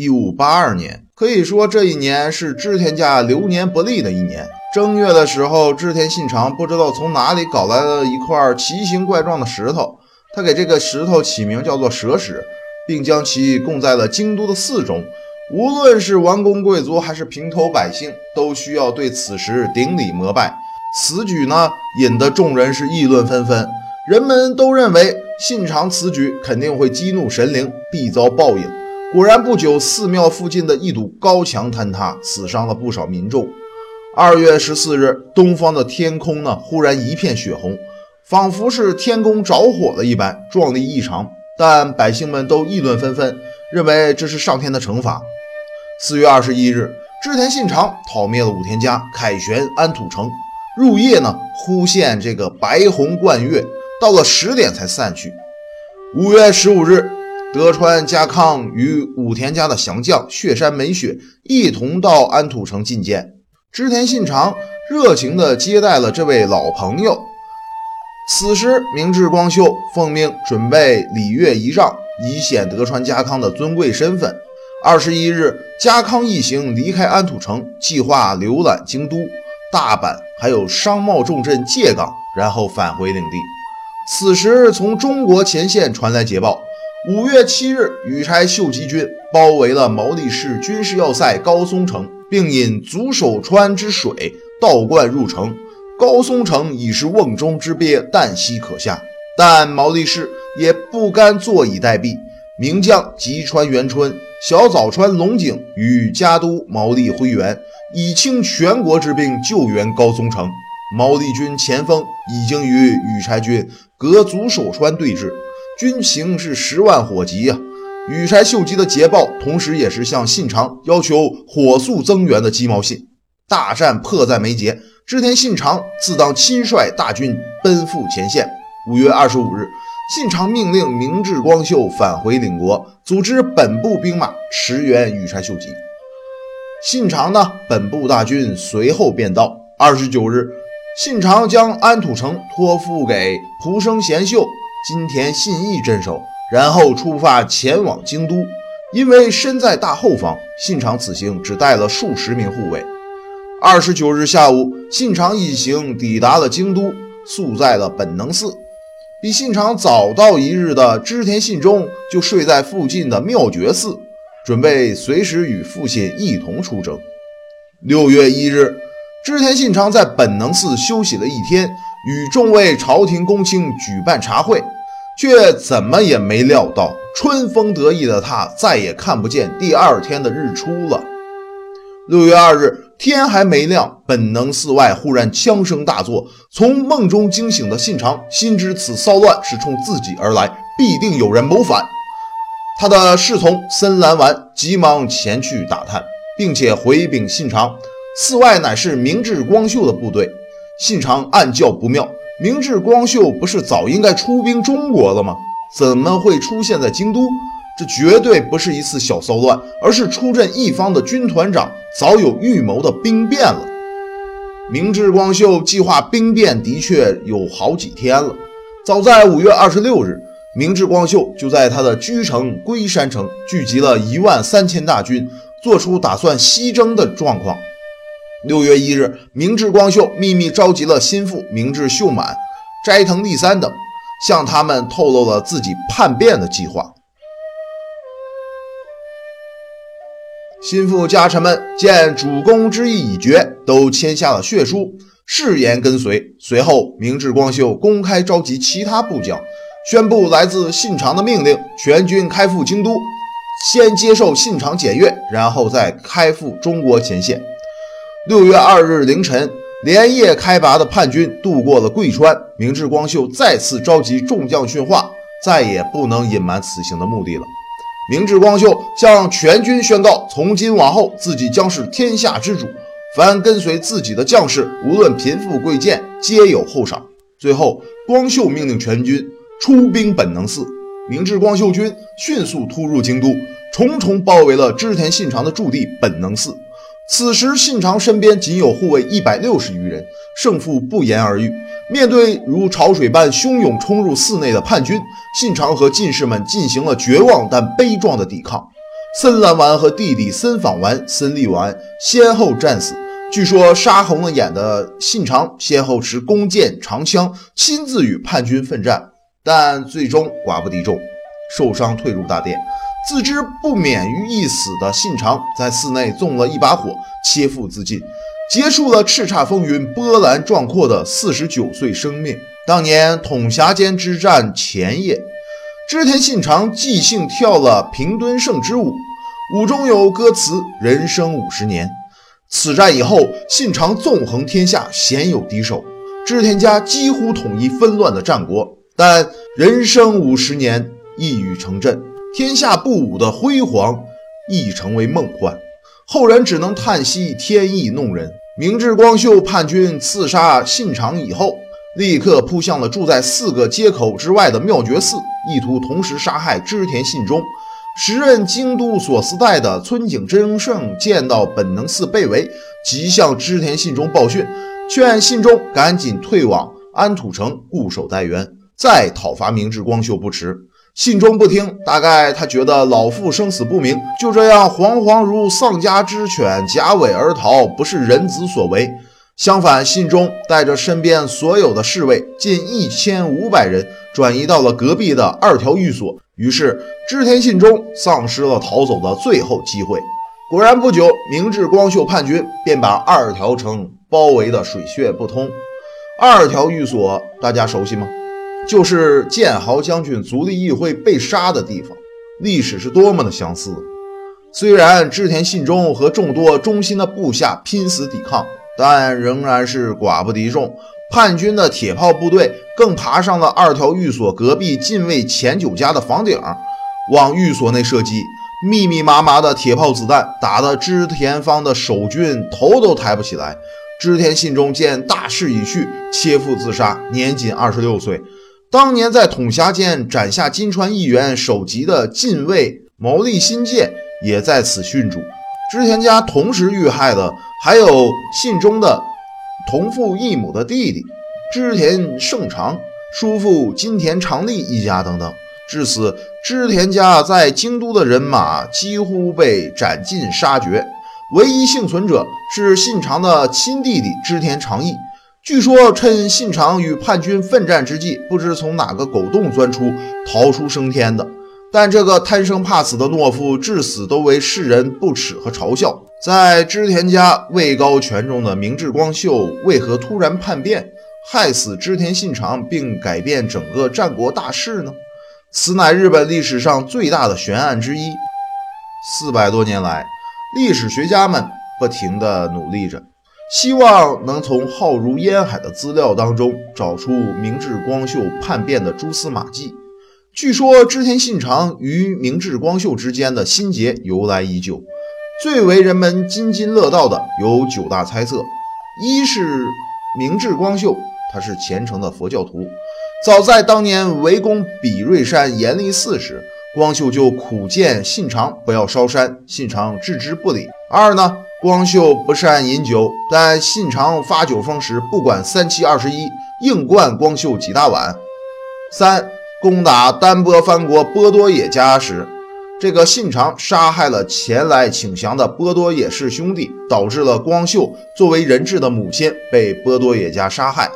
一五八二年，可以说这一年是织田家流年不利的一年。正月的时候，织田信长不知道从哪里搞来了一块奇形怪状的石头，他给这个石头起名叫做蛇石，并将其供在了京都的寺中。无论是王公贵族还是平头百姓，都需要对此石顶礼膜拜。此举呢，引得众人是议论纷纷。人们都认为信长此举肯定会激怒神灵，必遭报应。果然，不久，寺庙附近的一堵高墙坍塌，死伤了不少民众。二月十四日，东方的天空呢，忽然一片血红，仿佛是天宫着火了一般，壮丽异常。但百姓们都议论纷纷，认为这是上天的惩罚。四月二十一日，织田信长讨灭了武田家，凯旋安土城。入夜呢，忽现这个白虹贯月，到了十点才散去。五月十五日，德川家康与武田家的降将血山美雪一同到安土城觐见织田信长，热情地接待了这位老朋友。此时，明智光秀奉命准备礼乐仪仗，以显德川家康的尊贵身份。二十一日，家康一行离开安土城，计划浏览京都、大阪，还有商贸重镇借港，然后返回领地。此时，从中国前线传来捷报：五月七日，羽柴秀吉军包围了毛利氏军事要塞高松城，并引足守川之水倒灌入城。高松城已是瓮中之鳖，旦夕可下。但毛利氏也不甘坐以待毙，名将吉川元春。小早川龙井与家都毛利辉元以倾全国之兵救援高松城，毛利军前锋已经与羽柴军隔足守川对峙，军情是十万火急呀。羽柴秀吉的捷报，同时也是向信长要求火速增援的鸡毛信。大战迫在眉睫，织田信长自当亲率大军奔赴前线。五月二十五日。信长命令明智光秀返回领国，组织本部兵马驰援羽柴秀吉。信长呢，本部大军随后便到。二十九日，信长将安土城托付给蒲生贤秀、金田信义镇守，然后出发前往京都。因为身在大后方，信长此行只带了数十名护卫。二十九日下午，信长一行抵达了京都，宿在了本能寺。比信长早到一日的织田信忠就睡在附近的妙觉寺，准备随时与父亲一同出征。六月一日，织田信长在本能寺休息了一天，与众位朝廷公卿举办茶会，却怎么也没料到，春风得意的他再也看不见第二天的日出了。六月二日。天还没亮，本能寺外忽然枪声大作。从梦中惊醒的信长心知此骚乱是冲自己而来，必定有人谋反。他的侍从森兰丸急忙前去打探，并且回禀信长，寺外乃是明智光秀的部队。信长暗叫不妙，明智光秀不是早应该出兵中国了吗？怎么会出现在京都？这绝对不是一次小骚乱，而是出阵一方的军团长早有预谋的兵变了。明智光秀计划兵变的确有好几天了。早在五月二十六日，明智光秀就在他的居城龟山城聚集了一万三千大军，做出打算西征的状况。六月一日，明智光秀秘密召集了心腹明智秀满、斋藤利三等，向他们透露了自己叛变的计划。心腹家臣们见主公之意已决，都签下了血书，誓言跟随。随后，明智光秀公开召集其他部将，宣布来自信长的命令：全军开赴京都，先接受信长检阅，然后再开赴中国前线。六月二日凌晨，连夜开拔的叛军渡过了贵川，明智光秀再次召集众将训话，再也不能隐瞒此行的目的了。明智光秀向全军宣告：从今往后，自己将是天下之主。凡跟随自己的将士，无论贫富贵贱，皆有厚赏。最后，光秀命令全军出兵本能寺。明智光秀军迅速突入京都，重重包围了织田信长的驻地本能寺。此时，信长身边仅有护卫一百六十余人，胜负不言而喻。面对如潮水般汹涌冲入寺内的叛军，信长和进士们进行了绝望但悲壮的抵抗。森兰丸和弟弟森访丸、森利丸先后战死。据说杀红了眼的信长先后持弓箭、长枪，亲自与叛军奋战，但最终寡不敌众，受伤退入大殿。自知不免于一死的信长，在寺内纵了一把火，切腹自尽，结束了叱咤风云、波澜壮阔的四十九岁生命。当年统辖间之战前夜，织田信长即兴跳了平敦盛之舞，舞中有歌词：“人生五十年。”此战以后，信长纵横天下，鲜有敌手。织田家几乎统一纷乱的战国，但人生五十年一语成谶，天下不武的辉煌亦成为梦幻。后人只能叹息天意弄人。明智光秀叛军刺杀信长以后，立刻扑向了住在四个街口之外的妙觉寺，意图同时杀害织田信忠。时任京都所司代的村井真胜见到本能寺被围，即向织田信忠报讯，劝信忠赶紧退往安土城固守待援，再讨伐明智光秀不迟。信忠不听，大概他觉得老父生死不明，就这样惶惶如丧家之犬，夹尾而逃，不是人子所为。相反，信忠带着身边所有的侍卫，近一千五百人，转移到了隔壁的二条寓所。于是，织田信忠丧失了逃走的最后机会。果然，不久，明智光秀叛军便把二条城包围的水泄不通。二条寓所，大家熟悉吗？就是建豪将军足利义会被杀的地方。历史是多么的相似！虽然织田信忠和众多忠心的部下拼死抵抗。但仍然是寡不敌众，叛军的铁炮部队更爬上了二条寓所隔壁近卫前九家的房顶，往寓所内射击。密密麻麻的铁炮子弹打得织田方的守军头都抬不起来。织田信忠见大势已去，切腹自杀，年仅二十六岁。当年在统辖间斩下金川议员首级的近卫毛利新介也在此殉主。织田家同时遇害的。还有信中的同父异母的弟弟织田胜长、叔父金田长利一家等等，至此织田家在京都的人马几乎被斩尽杀绝。唯一幸存者是信长的亲弟弟织田长义，据说趁信长与叛军奋战之际，不知从哪个狗洞钻出，逃出升天的。但这个贪生怕死的懦夫，至死都为世人不耻和嘲笑。在织田家位高权重的明智光秀，为何突然叛变，害死织田信长，并改变整个战国大势呢？此乃日本历史上最大的悬案之一。四百多年来，历史学家们不停地努力着，希望能从浩如烟海的资料当中找出明智光秀叛变的蛛丝马迹。据说织田信长与明智光秀之间的心结由来已久，最为人们津津乐道的有九大猜测：一是明智光秀他是虔诚的佛教徒，早在当年围攻比瑞山严立寺时，光秀就苦谏信长不要烧山，信长置之不理；二呢，光秀不善饮酒，但信长发酒疯时不管三七二十一，硬灌光秀几大碗；三。攻打丹波藩国波多野家时，这个信长杀害了前来请降的波多野氏兄弟，导致了光秀作为人质的母亲被波多野家杀害。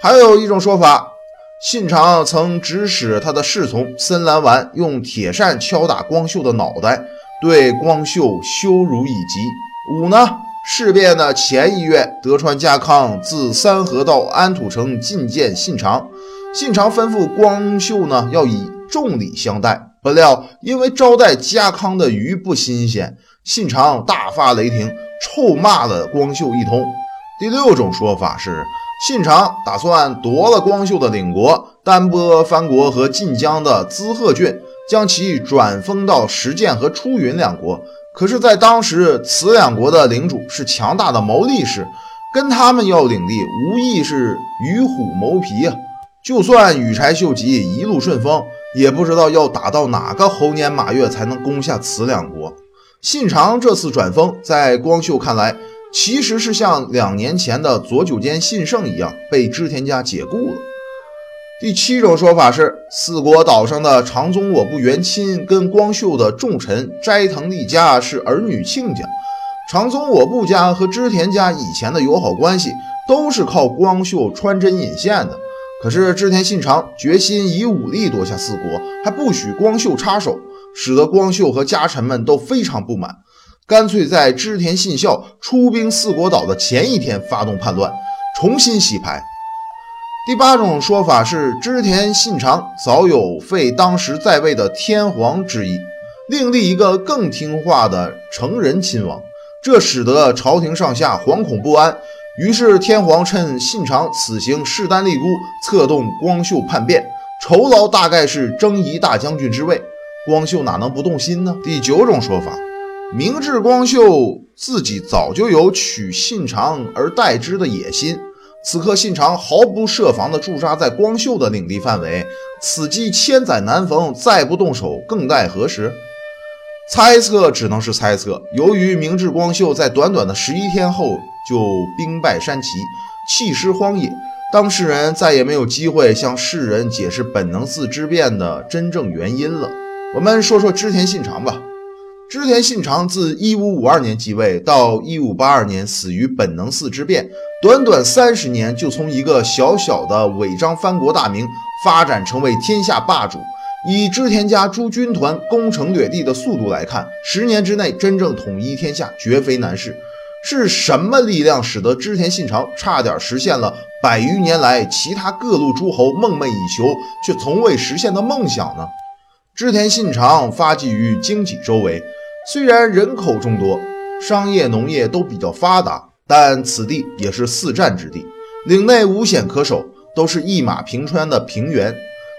还有一种说法，信长曾指使他的侍从森兰丸用铁扇敲打光秀的脑袋，对光秀羞辱以及。五呢，事变的前一月，德川家康自三河到安土城觐见信长。信长吩咐光秀呢，要以重礼相待。不料因为招待家康的鱼不新鲜，信长大发雷霆，臭骂了光秀一通。第六种说法是，信长打算夺了光秀的领国丹波藩国和晋江的滋贺郡，将其转封到石见和出云两国。可是，在当时，此两国的领主是强大的毛利氏，跟他们要领地，无疑是与虎谋皮啊。就算羽柴秀吉一路顺风，也不知道要打到哪个猴年马月才能攻下此两国。信长这次转封，在光秀看来，其实是像两年前的左久间信胜一样，被织田家解雇了。第七种说法是，四国岛上的长宗我部元亲跟光秀的重臣斋藤利家是儿女亲家。长宗我部家和织田家以前的友好关系都是靠光秀穿针引线的。可是织田信长决心以武力夺下四国，还不许光秀插手，使得光秀和家臣们都非常不满，干脆在织田信孝出兵四国岛的前一天发动叛乱，重新洗牌。第八种说法是，织田信长早有废当时在位的天皇之意，另立一个更听话的成人亲王，这使得朝廷上下惶恐不安。于是天皇趁信长此行势单力孤，策动光秀叛变，酬劳大概是征夷大将军之位。光秀哪能不动心呢？第九种说法，明智光秀自己早就有取信长而代之的野心。此刻，信长毫不设防地驻扎在光秀的领地范围，此计千载难逢，再不动手，更待何时？猜测只能是猜测。由于明智光秀在短短的十一天后就兵败山崎，弃尸荒野，当事人再也没有机会向世人解释本能寺之变的真正原因了。我们说说织田信长吧。织田信长自一五五二年继位到一五八二年死于本能寺之变，短短三十年就从一个小小的违章藩国大名发展成为天下霸主。以织田家诸军团攻城掠地的速度来看，十年之内真正统一天下绝非难事。是什么力量使得织田信长差点实现了百余年来其他各路诸侯梦寐以求却从未实现的梦想呢？织田信长发迹于京畿周围。虽然人口众多，商业农业都比较发达，但此地也是四战之地，岭内无险可守，都是一马平川的平原。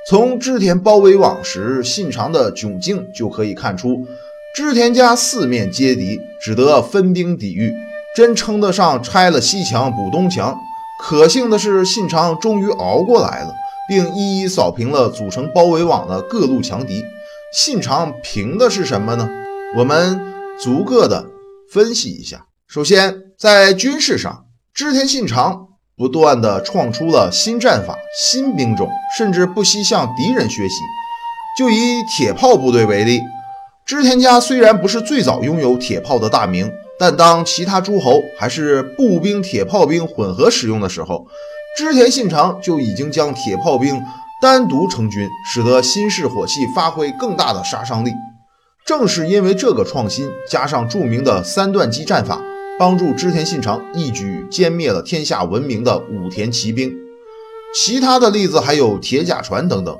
从织田包围网时信长的窘境就可以看出，织田家四面皆敌，只得分兵抵御，真称得上拆了西墙补东墙。可幸的是，信长终于熬过来了，并一一扫平了组成包围网的各路强敌。信长凭的是什么呢？我们逐个的分析一下。首先，在军事上，织田信长不断的创出了新战法、新兵种，甚至不惜向敌人学习。就以铁炮部队为例，织田家虽然不是最早拥有铁炮的大名，但当其他诸侯还是步兵、铁炮兵混合使用的时候，织田信长就已经将铁炮兵单独成军，使得新式火器发挥更大的杀伤力。正是因为这个创新，加上著名的三段击战法，帮助织田信长一举歼灭了天下闻名的武田骑兵。其他的例子还有铁甲船等等。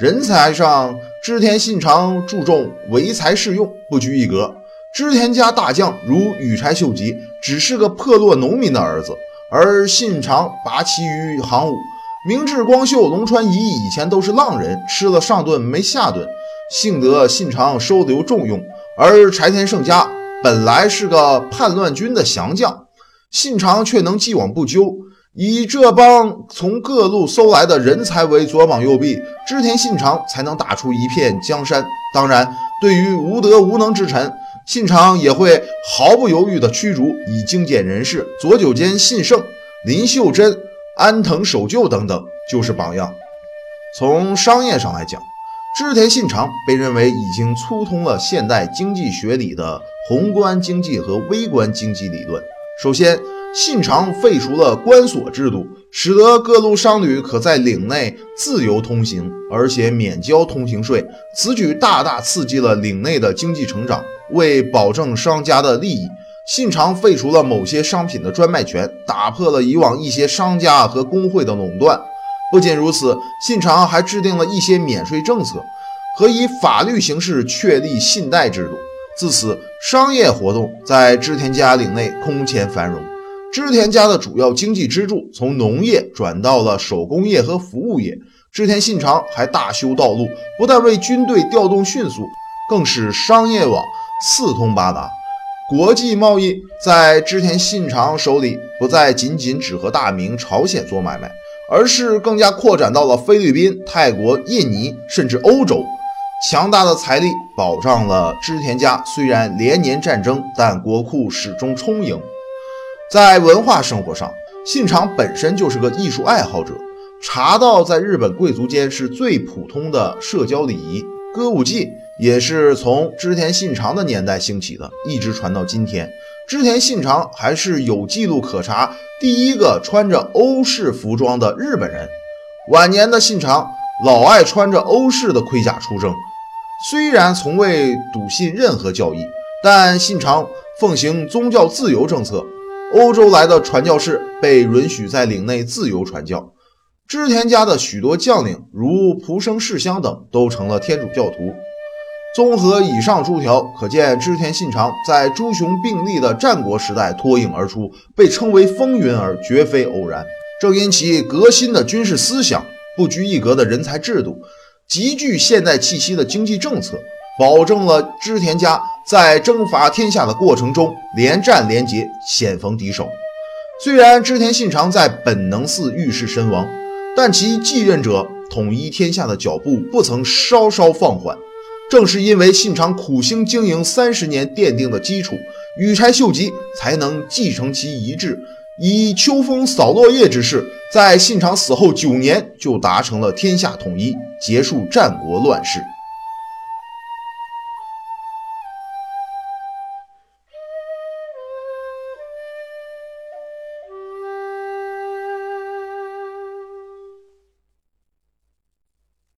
人才上，织田信长注重唯才是用，不拘一格。织田家大将如羽柴秀吉，只是个破落农民的儿子，而信长拔旗于行伍。明智光秀、龙川一以前都是浪人，吃了上顿没下顿。幸得信长收留重用，而柴田胜家本来是个叛乱军的降将，信长却能既往不咎，以这帮从各路搜来的人才为左膀右臂，织田信长才能打出一片江山。当然，对于无德无能之臣，信长也会毫不犹豫地驱逐，以精简人事。左久间信胜、林秀贞、安藤守旧等等就是榜样。从商业上来讲。织田信长被认为已经粗通了现代经济学里的宏观经济和微观经济理论。首先，信长废除了关锁制度，使得各路商旅可在领内自由通行，而且免交通行税。此举大大刺激了领内的经济成长。为保证商家的利益，信长废除了某些商品的专卖权，打破了以往一些商家和工会的垄断。不仅如此，信长还制定了一些免税政策和以法律形式确立信贷制度。自此，商业活动在织田家领内空前繁荣。织田家的主要经济支柱从农业转到了手工业和服务业。织田信长还大修道路，不但为军队调动迅速，更使商业网四通八达。国际贸易在织田信长手里不再仅仅只和大明朝鲜做买卖。而是更加扩展到了菲律宾、泰国、印尼，甚至欧洲。强大的财力保障了织田家，虽然连年战争，但国库始终充盈。在文化生活上，信长本身就是个艺术爱好者。茶道在日本贵族间是最普通的社交礼仪，歌舞伎也是从织田信长的年代兴起的，一直传到今天。织田信长还是有记录可查第一个穿着欧式服装的日本人。晚年的信长老爱穿着欧式的盔甲出征，虽然从未笃信任何教义，但信长奉行宗教自由政策，欧洲来的传教士被允许在领内自由传教。织田家的许多将领，如蒲生世香等，都成了天主教徒。综合以上诸条，可见织田信长在诸雄并立的战国时代脱颖而出，被称为风云儿，绝非偶然。正因其革新的军事思想、不拘一格的人才制度、极具现代气息的经济政策，保证了织田家在征伐天下的过程中连战连捷，险逢敌手。虽然织田信长在本能寺遇事身亡，但其继任者统一天下的脚步不曾稍稍放缓。正是因为信长苦心经营三十年奠定的基础，羽柴秀吉才能继承其遗志，以秋风扫落叶之势，在信长死后九年就达成了天下统一，结束战国乱世。